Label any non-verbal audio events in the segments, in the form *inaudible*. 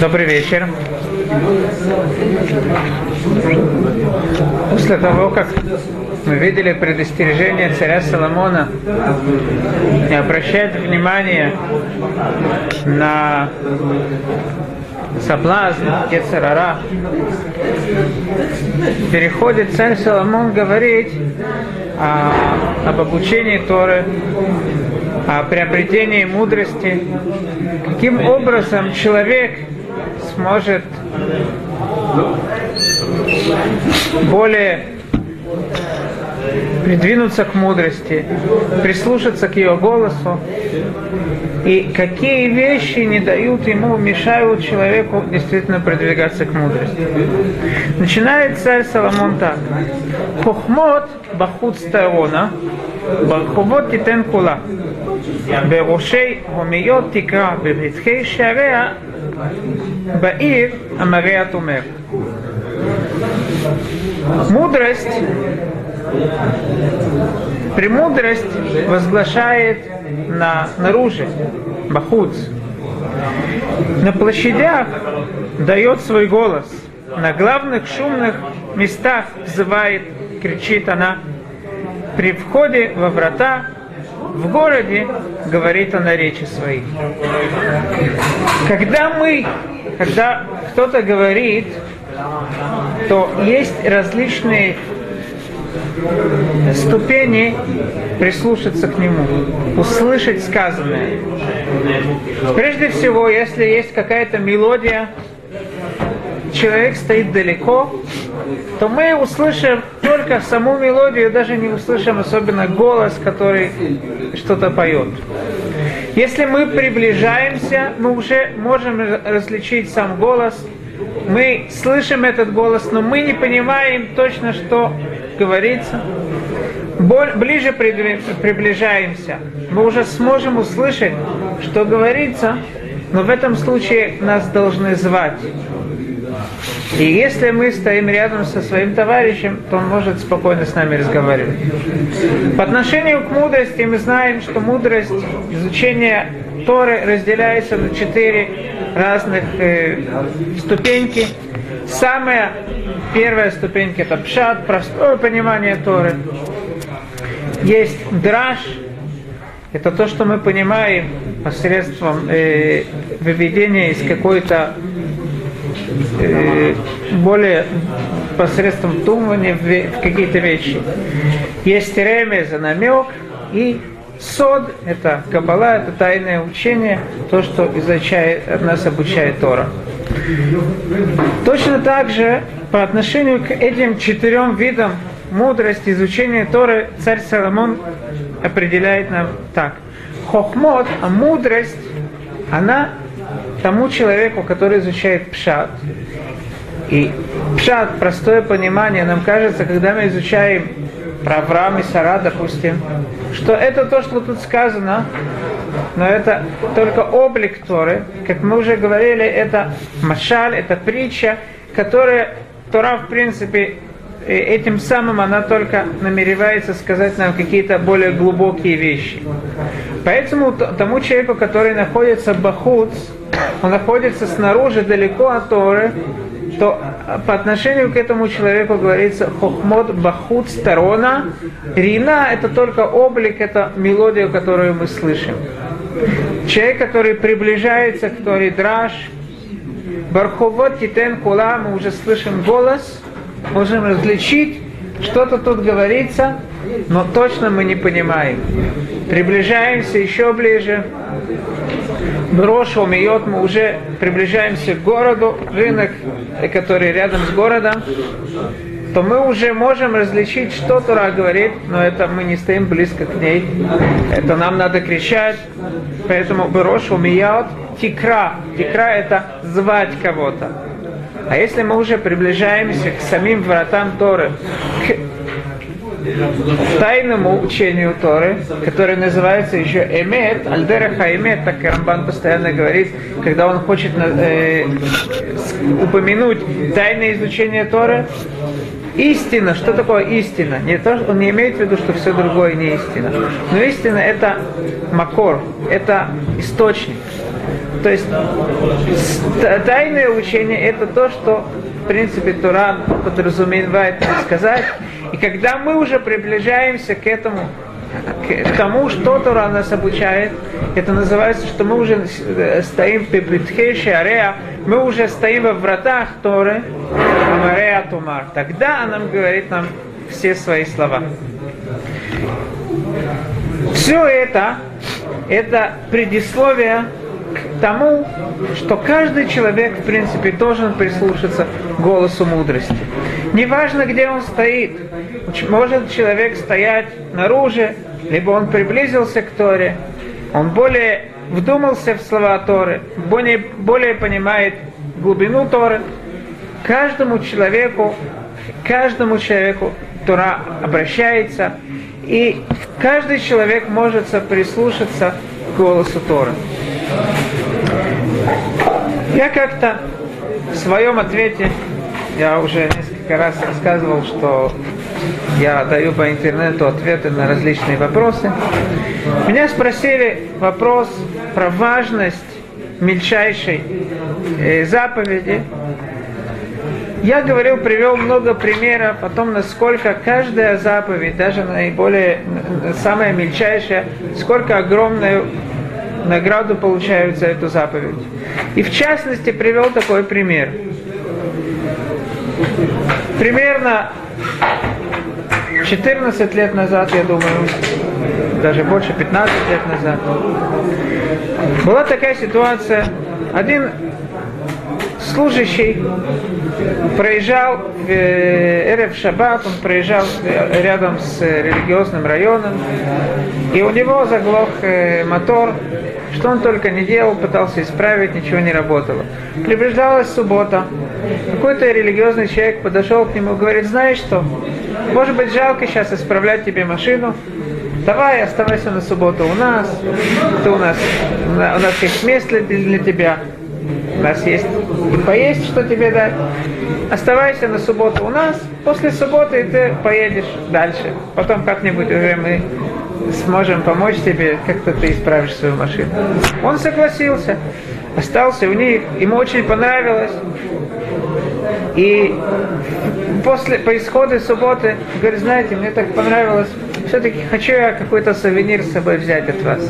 Добрый вечер. После того, как мы видели предостережение царя Соломона не обращать внимание на соблазн Ецарара, переходит царь Соломон говорить о, об обучении Торы, о приобретении мудрости, каким образом человек сможет более придвинуться к мудрости, прислушаться к ее голосу, и какие вещи не дают ему, мешают человеку действительно продвигаться к мудрости. Начинает царь Соломон так. Хохмот бахут старона, ברחובות תיתן כולה, בראשי הומיות תקרא, בפתחי שעריה בעיר המראה אומר. Мудрость, премудрость возглашает на, наружу, бахуц. На площадях дает свой голос. На главных шумных местах взывает, кричит она. При входе во врата в городе говорит она речи свои. Когда мы, когда кто-то говорит, то есть различные ступени прислушаться к нему, услышать сказанное. Прежде всего, если есть какая-то мелодия, человек стоит далеко, то мы услышим только саму мелодию, даже не услышим особенно голос, который что-то поет. Если мы приближаемся, мы уже можем различить сам голос, мы слышим этот голос, но мы не понимаем точно, что говорится. Ближе приближаемся, мы уже сможем услышать, что говорится, но в этом случае нас должны звать. И если мы стоим рядом со своим товарищем, то он может спокойно с нами разговаривать. По отношению к мудрости мы знаем, что мудрость, изучение Торы разделяется на четыре разных э, ступеньки. Самая первая ступенька это пшат, простое понимание Торы. Есть драж, это то, что мы понимаем посредством э, выведения из какой-то э, более посредством вдумывания в, в какие-то вещи. Есть ремез, намек и сод, это кабала, это тайное учение, то, что изучает, нас обучает Тора. Точно так же по отношению к этим четырем видам мудрости, изучения Торы, царь Соломон определяет нам так. Хохмот, а мудрость, она тому человеку, который изучает пшат. И пшат, простое понимание, нам кажется, когда мы изучаем про Авраама и Сара, допустим, что это то, что тут сказано, но это только облик Торы. Как мы уже говорили, это машаль, это притча, которая Тора, в принципе, этим самым она только намеревается сказать нам какие-то более глубокие вещи. Поэтому тому человеку, который находится бахуц, он находится снаружи, далеко от Торы, то по отношению к этому человеку говорится хохмот бахут сторона. Рина – это только облик, это мелодия, которую мы слышим. Человек, который приближается к Торе драж, барховод титен кула, мы уже слышим голос, можем различить, что-то тут говорится, но точно мы не понимаем. Приближаемся еще ближе. Брош умеет, мы уже приближаемся к городу, рынок, который рядом с городом, то мы уже можем различить, что Тура говорит, но это мы не стоим близко к ней. Это нам надо кричать. Поэтому Брош умеет, тикра. Тикра это звать кого-то. А если мы уже приближаемся к самим вратам Торы, к тайному учению Торы, которое называется еще Эмет, Альдераха Эмет, так Рамбан постоянно говорит, когда он хочет э, упомянуть тайное изучение Торы, истина, что такое истина? Не то, он не имеет в виду, что все другое не истина. Но истина это макор, это источник. То есть тайное учение это то, что в принципе Тура подразумевает сказать. И когда мы уже приближаемся к этому, к тому, что Тура нас обучает, это называется, что мы уже стоим в Бетхеше Ареа, мы уже стоим во вратах Торы, Амареа Тумар. Тогда она говорит нам все свои слова. Все это, это предисловие к тому, что каждый человек, в принципе, должен прислушаться к голосу мудрости. Неважно, где он стоит. Может человек стоять наружу, либо он приблизился к Торе, он более вдумался в слова Торы, более, более понимает глубину Торы. Каждому человеку, каждому человеку Тора обращается, и каждый человек может прислушаться к голосу Торы. Я как-то в своем ответе, я уже несколько раз рассказывал, что я даю по интернету ответы на различные вопросы. Меня спросили вопрос про важность мельчайшей э, заповеди. Я говорил, привел много примеров о том, насколько каждая заповедь, даже наиболее, самая мельчайшая, сколько огромную награду получают за эту заповедь. И в частности привел такой пример. Примерно 14 лет назад, я думаю, даже больше 15 лет назад, была такая ситуация. Один служащий проезжал в э, Эрев Шаббат, он проезжал рядом с религиозным районом, и у него заглох э, мотор, что он только не делал, пытался исправить, ничего не работало. Приближалась суббота. Какой-то религиозный человек подошел к нему и говорит, знаешь что, может быть жалко сейчас исправлять тебе машину, давай оставайся на субботу у нас, ты у нас, у нас есть место для тебя, у нас есть поесть, что тебе дать. Оставайся на субботу у нас, после субботы ты поедешь дальше. Потом как-нибудь уже мы сможем помочь тебе, как-то ты исправишь свою машину. Он согласился, остался у них, ему очень понравилось. И после, по исходу субботы, говорит, знаете, мне так понравилось, все-таки хочу я какой-то сувенир с собой взять от вас.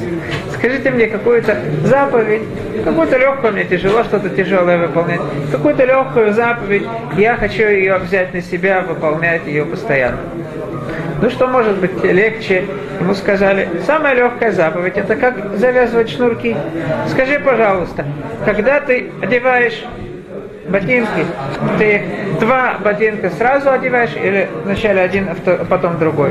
Скажите мне какую-то заповедь, какую-то легкую, мне тяжело что-то тяжелое выполнять, какую-то легкую заповедь, я хочу ее взять на себя, выполнять ее постоянно. Ну что может быть легче? Ему сказали, самая легкая заповедь, это как завязывать шнурки. Скажи, пожалуйста, когда ты одеваешь ботинки, ты два ботинка сразу одеваешь или вначале один, а потом другой?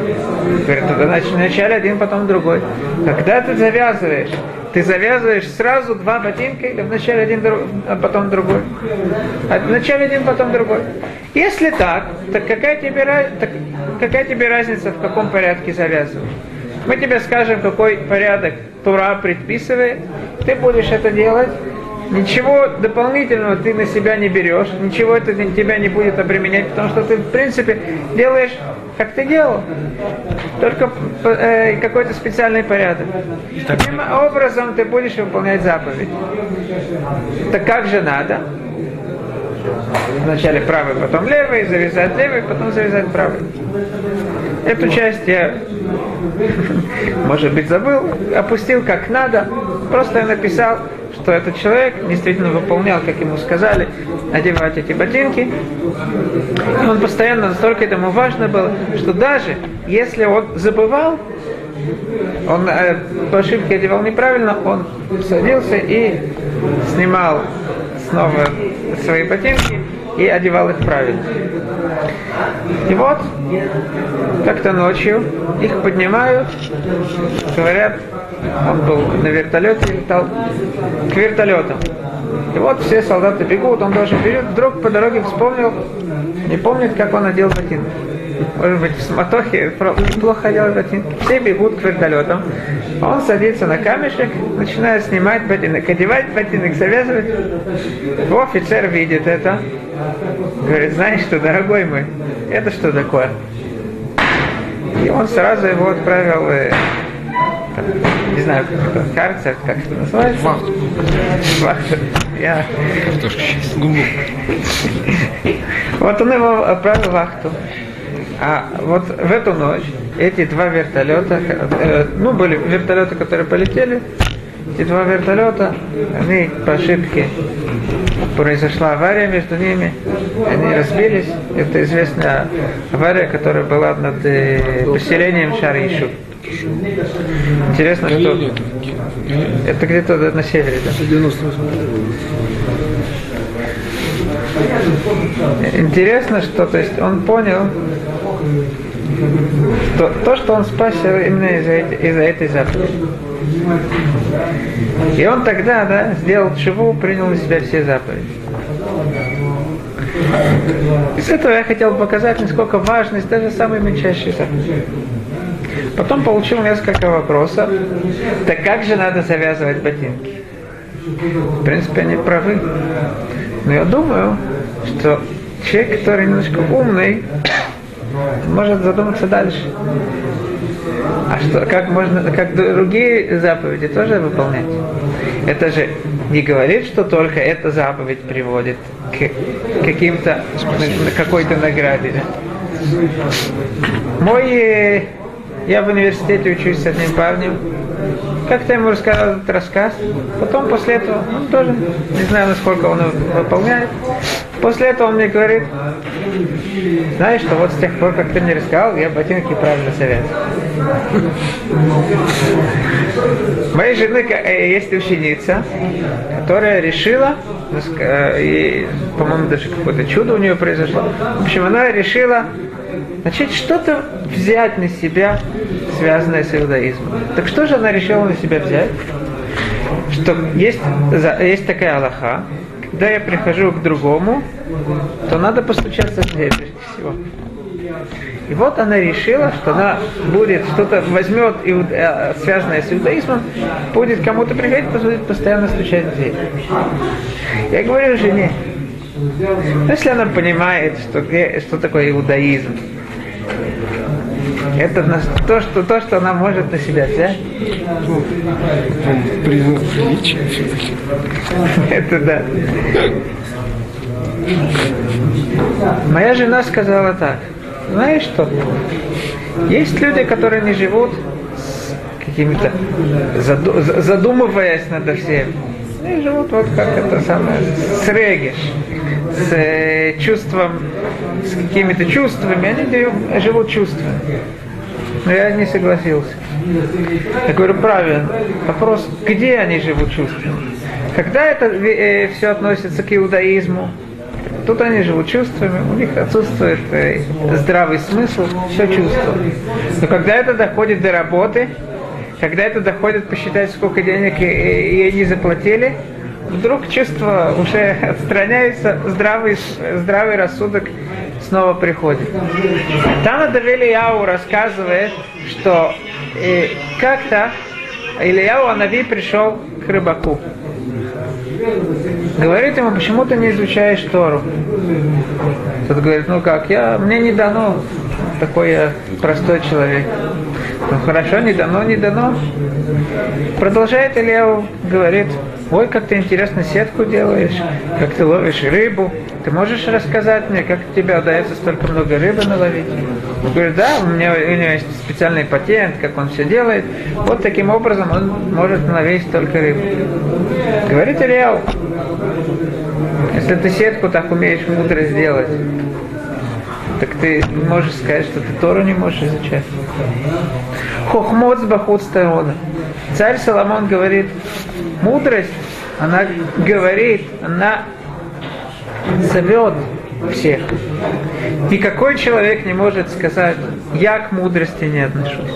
Говорит, значит, вначале один, потом другой. Когда ты завязываешь, ты завязываешь сразу два ботинка или вначале один, а потом другой? А вначале один, потом другой. Если так, так какая тебе, так какая тебе разница, в каком порядке завязывать? Мы тебе скажем, какой порядок Тура предписывает, ты будешь это делать, ничего дополнительного ты на себя не берешь, ничего это тебя не будет обременять, потому что ты, в принципе, делаешь, как ты делал, только э, какой-то специальный порядок. Таким образом ты будешь выполнять заповедь. Так как же надо? Вначале правый, потом левый, завязать левый, потом завязать правый. Эту часть я, *laughs* может быть, забыл, опустил как надо, просто я написал что этот человек действительно выполнял, как ему сказали, одевать эти ботинки. И он постоянно настолько этому важно было, что даже если он забывал, он э, по ошибке одевал неправильно, он садился и снимал снова свои ботинки и одевал их правильно. И вот, как-то ночью их поднимают, говорят, он был на вертолете, летал к вертолетам. И вот все солдаты бегут, он тоже бежит, вдруг по дороге вспомнил, не помнит, как он одел ботинки. Может быть, в сматохе плохо одел ботинки. Все бегут к вертолетам. Он садится на камешек, начинает снимать ботинок, одевать ботинок, завязывать. Его офицер видит это. Говорит, знаешь что, дорогой мой, это что такое? И он сразу его отправил э, не знаю, как это, карцер, как это называется? Вахту. Вахту. Я... Гугл. Вот он его отправил в вахту. А вот в эту ночь эти два вертолета, э, ну, были вертолеты, которые полетели, эти два вертолета, они по ошибке произошла авария между ними, они разбились. Это известная авария, которая была над э, поселением Шаришу. Интересно, что это где-то на севере, да? 98 Интересно, что то есть он понял, что то, что он спасся именно из-за, из-за этой заповеди. И он тогда, да, сделал чего, принял на себя все заповеди. Из этого я хотел показать, насколько важность даже самой мельчайшей заповеди. Потом получил несколько вопросов. Так как же надо завязывать ботинки? В принципе, они правы. Но я думаю, что человек, который немножко умный, *coughs* может задуматься дальше. А что, как можно, как другие заповеди тоже выполнять? Это же не говорит, что только эта заповедь приводит к каким-то, какой-то награде. Мой, я в университете учусь с одним парнем, как-то ему рассказал этот рассказ. Потом после этого, он тоже, не знаю, насколько он выполняет. После этого он мне говорит, знаешь, что вот с тех пор, как ты мне рассказал, я ботинки правильно завязываю. Моей жены э, есть ученица, которая решила, ну, э, по-моему, даже какое-то чудо у нее произошло. В общем, она решила начать что-то взять на себя, связанное с иудаизмом. Так что же она решила на себя взять? Что есть, есть такая Аллаха, когда я прихожу к другому, то надо постучаться в дверь прежде всего. И вот она решила, что она будет что-то возьмет, э, связанное с иудаизмом, будет кому-то приходить, будет постоянно стучать в дверь. Я говорю жене, ну, если она понимает, что, что такое иудаизм, это то, что, то, что она может на себя взять, Он признак приличия все-таки. это да. Моя жена сказала так, знаешь что, есть люди, которые не живут какими-то, заду- за- задумываясь над всем. Они живут вот как это самое, с региш, с э, чувством, с какими-то чувствами, они живут чувствами. Но я не согласился. Я говорю, правильно. Вопрос, где они живут чувствами? Когда это все относится к иудаизму, тут они живут чувствами, у них отсутствует э, здравый смысл, все чувство. Но когда это доходит до работы, когда это доходит посчитать, сколько денег и- и они заплатили, вдруг чувства уже отстраняются, здравый, здравый рассудок снова приходит. Там Давилияу рассказывает, что э, как-то Ильяу Анави пришел к рыбаку. Говорит ему, почему ты не изучаешь Тору? Тот говорит, ну как, я, мне не дано, такой я простой человек. Ну хорошо, не дано, не дано. Продолжает Ильяу, говорит, ой, как ты интересно сетку делаешь, как ты ловишь рыбу. Ты можешь рассказать мне, как тебе удается столько много рыбы наловить? Он говорит, да, у меня, у него есть специальный патент, как он все делает. Вот таким образом он может наловить столько рыбы. Говорит Ильяу, если ты сетку так умеешь мудро сделать, так ты можешь сказать, что ты Тору не можешь изучать. Хохмот с бахут. Царь Соломон говорит, мудрость, она говорит, она зовет всех. Никакой человек не может сказать, я к мудрости не отношусь.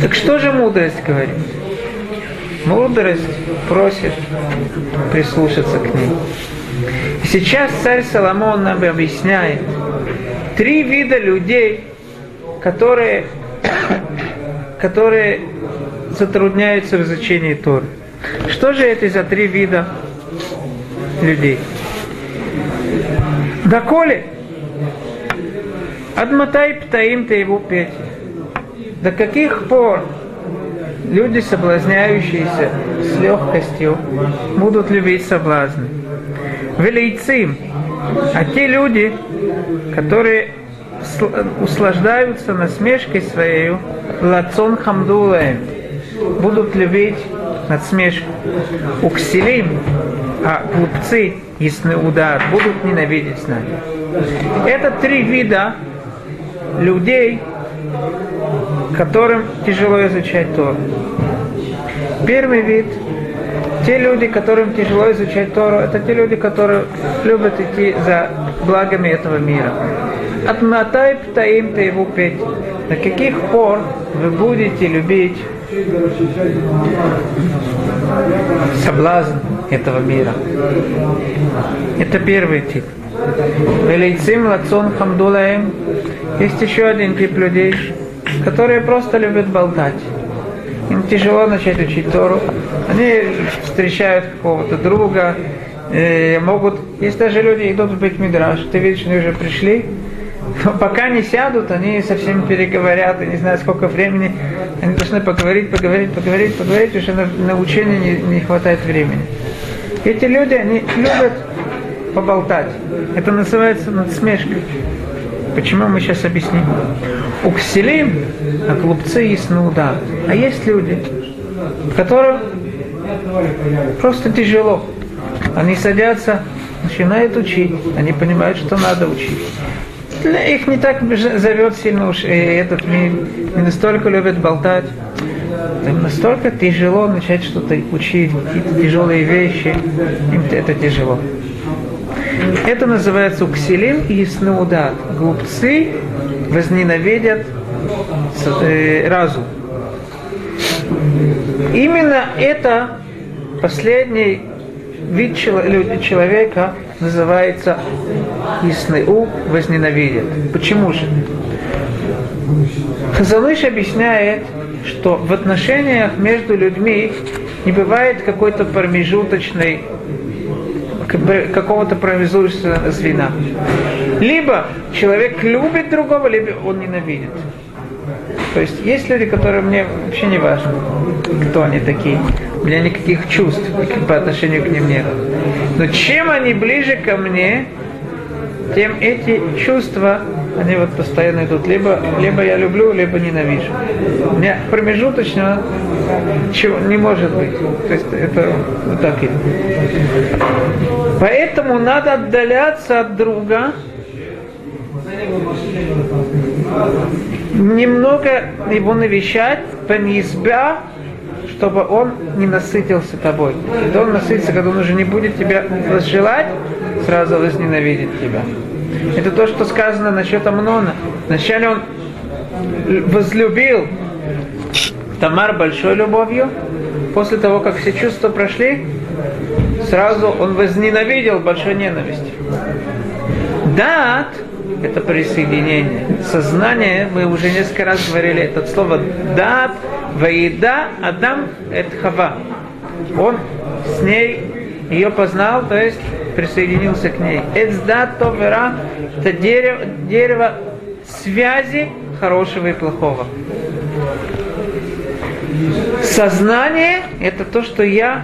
Так что же мудрость говорит? Мудрость просит прислушаться к ней. И сейчас царь Соломон нам объясняет три вида людей, которые, *coughs* которые затрудняются в изучении Торы. Что же это за три вида людей? Доколе? Адматай птаим ты его петь. До каких пор люди, соблазняющиеся с легкостью, будут любить соблазны. Велейцим, а те люди, которые услаждаются насмешкой своей, лацон хамдулаем, будут любить надсмешку. Укселим, а глупцы, ясный удар, будут ненавидеть знания. Это три вида людей, которым тяжело изучать Тору. Первый вид – те люди, которым тяжело изучать Тору, это те люди, которые любят идти за благами этого мира. От матай птаим его петь. До каких пор вы будете любить соблазн этого мира? Это первый тип. Велейцим лацон хамдулаем. Есть еще один тип людей, которые просто любят болтать. Им тяжело начать учить Тору. Они встречают какого-то друга, э, могут... Есть даже люди, идут в Бет-Мидраш, ты видишь, они уже пришли, *laughs* пока не сядут, они со всеми переговорят, и не знаю, сколько времени. Они должны поговорить, поговорить, поговорить, поговорить, уже на, на учение не, не хватает времени. Эти люди, они любят поболтать. Это называется надсмешкой. Почему мы сейчас объясним? У кселим, а глупцы есть науда. А есть люди, которым просто тяжело. Они садятся, начинают учить. Они понимают, что надо учить. Их не так зовет сильно уж, и этот мир не настолько любят болтать. Им настолько тяжело начать что-то учить, какие-то тяжелые вещи. Им это тяжело. Это называется укселим и снеудат. Глупцы возненавидят э, разум. Именно это последний вид человека называется Исныу возненавидят. Почему же? Хазалыш объясняет, что в отношениях между людьми не бывает какой-то промежуточной какого-то промежуточного звена. Либо человек любит другого, либо он ненавидит. То есть есть люди, которые мне вообще не важно, кто они такие. У меня никаких чувств по отношению к ним нет. Но чем они ближе ко мне, тем эти чувства, они вот постоянно идут. Либо, либо я люблю, либо ненавижу. У меня промежуточного чего не может быть. То есть это вот так идет. Поэтому надо отдаляться от друга, немного его навещать, помизбя, чтобы он не насытился тобой. Когда он насытится, когда он уже не будет тебя возжелать, сразу возненавидит тебя. Это то, что сказано насчет Амнона. Вначале он возлюбил Тамар большой любовью, после того, как все чувства прошли, сразу он возненавидел большой ненавистью. Дат – это присоединение. Сознание, мы уже несколько раз говорили это слово дат, ваида, Адам – это Хава. Он с ней ее познал, то есть присоединился к ней. Эцдат товера – это дерево, дерево связи хорошего и плохого. Сознание – это то, что я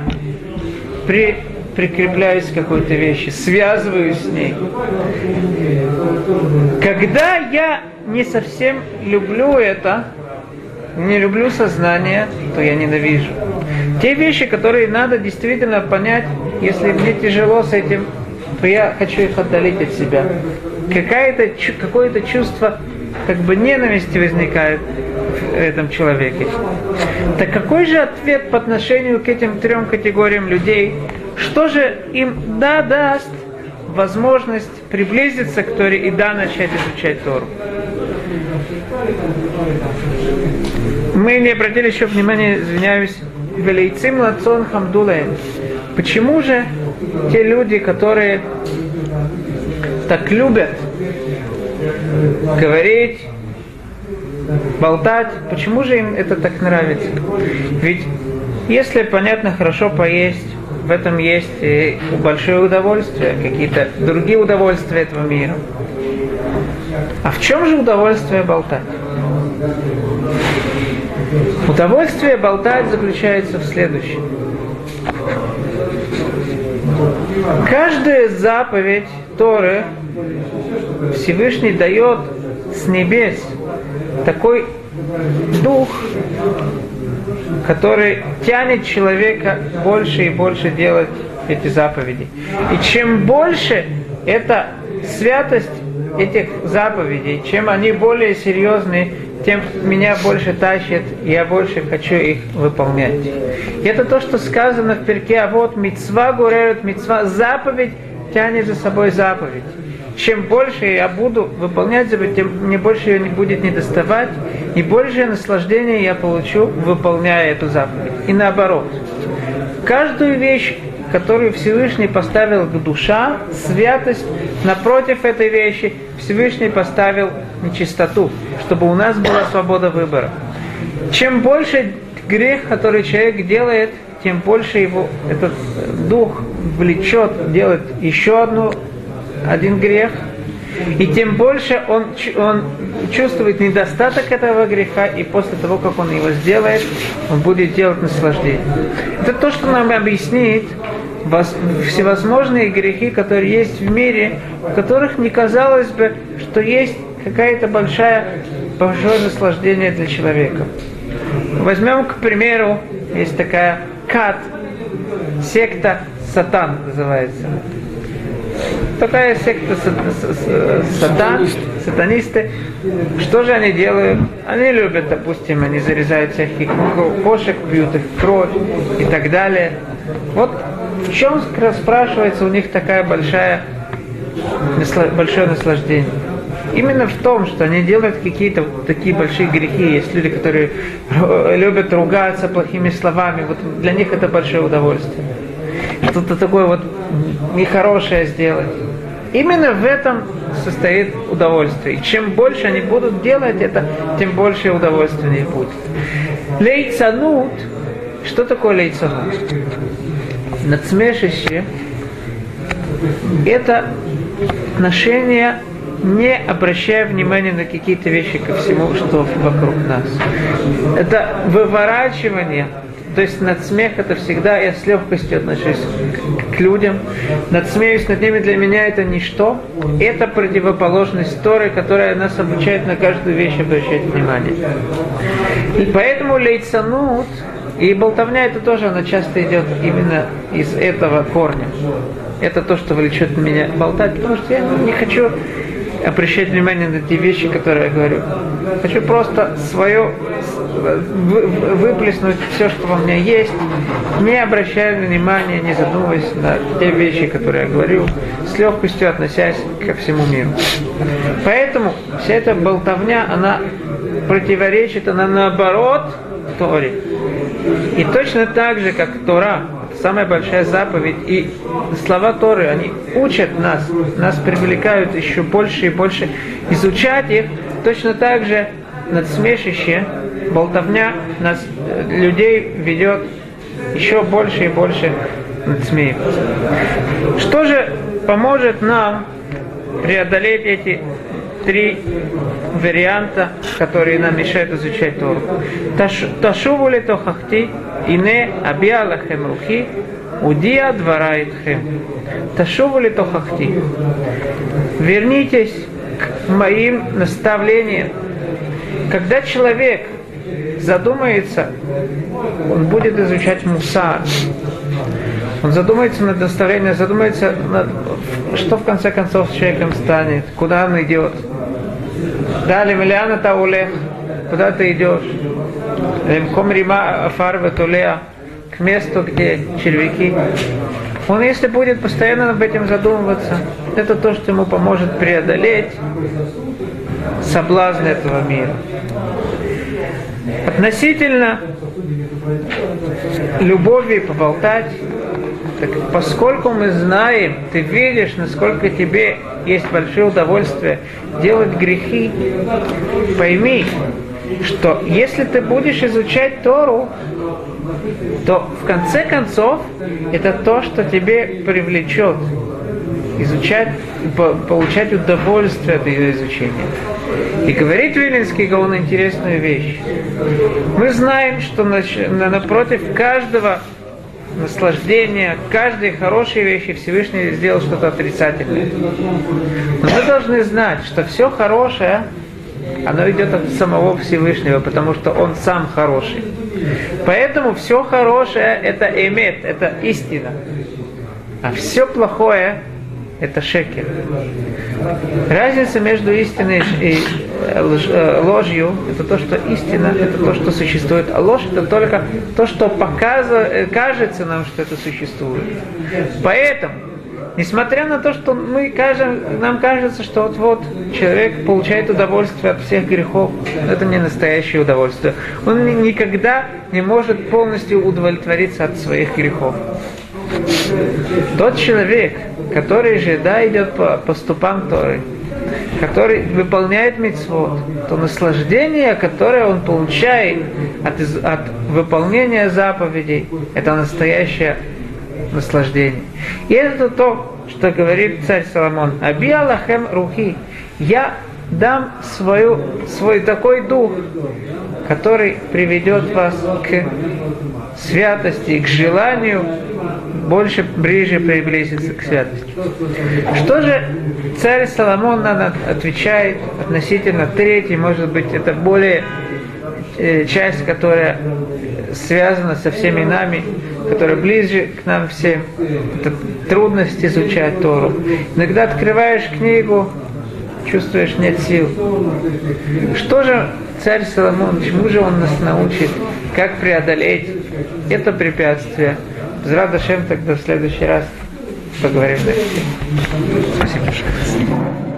при, прикрепляюсь к какой-то вещи, связываюсь с ней. Когда я не совсем люблю это, не люблю сознание, то я ненавижу. Те вещи, которые надо действительно понять, если мне тяжело с этим, то я хочу их отдалить от себя. Какое-то, какое-то чувство как бы ненависти возникает в этом человеке. Так какой же ответ по отношению к этим трем категориям людей? Что же им да даст возможность приблизиться к Торе и да начать изучать Тору? Мы не обратили еще внимания, извиняюсь, Велейцим Лацон Хамдулен. Почему же те люди, которые так любят говорить, болтать. Почему же им это так нравится? Ведь если, понятно, хорошо поесть, в этом есть и большое удовольствие, какие-то другие удовольствия этого мира. А в чем же удовольствие болтать? Удовольствие болтать заключается в следующем. Каждая заповедь Торы Всевышний дает с небес такой дух, который тянет человека больше и больше делать эти заповеди. И чем больше эта святость этих заповедей, чем они более серьезные, тем меня больше тащит, я больше хочу их выполнять. И это то, что сказано в перке, а вот мецва гуререт, мецва, заповедь тянет за собой заповедь. Чем больше я буду выполнять заповедь, тем мне больше ее не будет не доставать, и большее наслаждение я получу, выполняя эту заповедь. И наоборот. Каждую вещь которую Всевышний поставил к душа, святость, напротив этой вещи Всевышний поставил нечистоту, чтобы у нас была свобода выбора. Чем больше грех, который человек делает, тем больше его этот дух влечет делать еще одну, один грех, и тем больше он, он чувствует недостаток этого греха, и после того, как он его сделает, он будет делать наслаждение. Это то, что нам объяснит всевозможные грехи, которые есть в мире, в которых не казалось бы, что есть какая-то большая, большое наслаждение для человека. Возьмем, к примеру, есть такая кат, секта Сатан называется. Такая секта сатан, сатанисты. Что же они делают? Они любят, допустим, они зарезают всяких кошек, пьют их кровь и так далее. Вот в чем спрашивается у них такая большая, большое наслаждение? Именно в том, что они делают какие-то такие большие грехи. Есть люди, которые любят ругаться плохими словами. Вот для них это большое удовольствие. Что-то такое вот нехорошее сделать. Именно в этом состоит удовольствие. И чем больше они будут делать это, тем больше удовольствия у них будет. Лейцанут. Что такое лейцанут? надсмешище – это отношение, не обращая внимания на какие-то вещи ко всему, что вокруг нас. Это выворачивание то есть надсмех это всегда я с легкостью отношусь к, людям. Надсмеюсь над ними для меня это ничто. Это противоположность Торы, которая нас обучает на каждую вещь обращать внимание. И поэтому лейцанут и болтовня это тоже, она часто идет именно из этого корня. Это то, что влечет меня болтать, потому что я не хочу обращать внимание на те вещи, которые я говорю. Хочу просто свое выплеснуть все, что во мне есть, не обращая внимания, не задумываясь на те вещи, которые я говорю, с легкостью относясь ко всему миру. Поэтому вся эта болтовня, она противоречит, она наоборот Торе. И точно так же, как Тора, самая большая заповедь, и слова Торы, они учат нас, нас привлекают еще больше и больше изучать их, точно так же надсмешище, болтовня нас, э, людей ведет еще больше и больше надсмеиваться. Что же поможет нам преодолеть эти три варианта, которые нам мешают изучать Тору. Ташуву ли тохахти, ине абия лахем рухи, удия двара итхем. Ташуву ли тохахти. Вернитесь к моим наставлениям. Когда человек задумается, он будет изучать мусар. Он задумается над наставлением, задумается, над, что в конце концов с человеком станет, куда он идет. Далее, Миллиана Таулех, куда ты идешь? Комрима Афар Ветулеа, к месту, где червяки. Он, если будет постоянно об этом задумываться, это то, что ему поможет преодолеть соблазн этого мира. Относительно любови поболтать, так поскольку мы знаем, ты видишь, насколько тебе есть большое удовольствие делать грехи, пойми, что если ты будешь изучать Тору, то в конце концов это то, что тебе привлечет изучать, по- получать удовольствие от ее изучения. И говорит Вилинский Гаон интересную вещь. Мы знаем, что напротив каждого наслаждения, каждой хорошей вещи Всевышний сделал что-то отрицательное. Но мы должны знать, что все хорошее, оно идет от самого Всевышнего, потому что Он сам хороший. Поэтому все хорошее это эмет, это истина. А все плохое это шекер. Разница между истиной и э, э, ложью это то, что истина это то, что существует, а ложь это только то, что показывает, кажется нам, что это существует. Поэтому Несмотря на то, что мы кажем, нам кажется, что вот-вот человек получает удовольствие от всех грехов, это не настоящее удовольствие. Он ни- никогда не может полностью удовлетвориться от своих грехов. Тот человек, который же да, идет по, по ступам Торы, который выполняет митцвот, то наслаждение, которое он получает от, от выполнения заповедей, это настоящее наслаждение. И это то, что говорит царь Соломон. Аби Аллахем Рухи. Я дам свою, свой такой дух, который приведет вас к святости, к желанию больше, ближе приблизиться к святости. Что же царь Соломон отвечает относительно третьей, может быть, это более э, часть, которая связана со всеми нами, которая ближе к нам всем. Это трудность изучать Тору. Иногда открываешь книгу, чувствуешь нет сил. Что же царь Соломон, чему же он нас научит, как преодолеть это препятствие? Зрада Шем тогда в следующий раз поговорим. Спасибо большое.